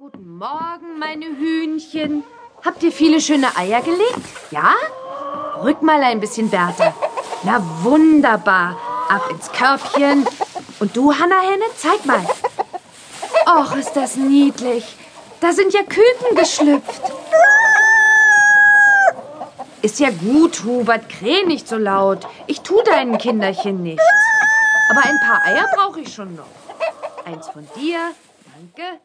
Guten Morgen, meine Hühnchen. Habt ihr viele schöne Eier gelegt? Ja? Rück mal ein bisschen, Bertha. Na wunderbar. Ab ins Körbchen. Und du, Hanna-Henne, zeig mal. Och, ist das niedlich. Da sind ja Küken geschlüpft. Ist ja gut, Hubert, kräh nicht so laut. Ich tu deinen Kinderchen nichts. Aber ein paar Eier brauche ich schon noch. Eins von dir. Danke.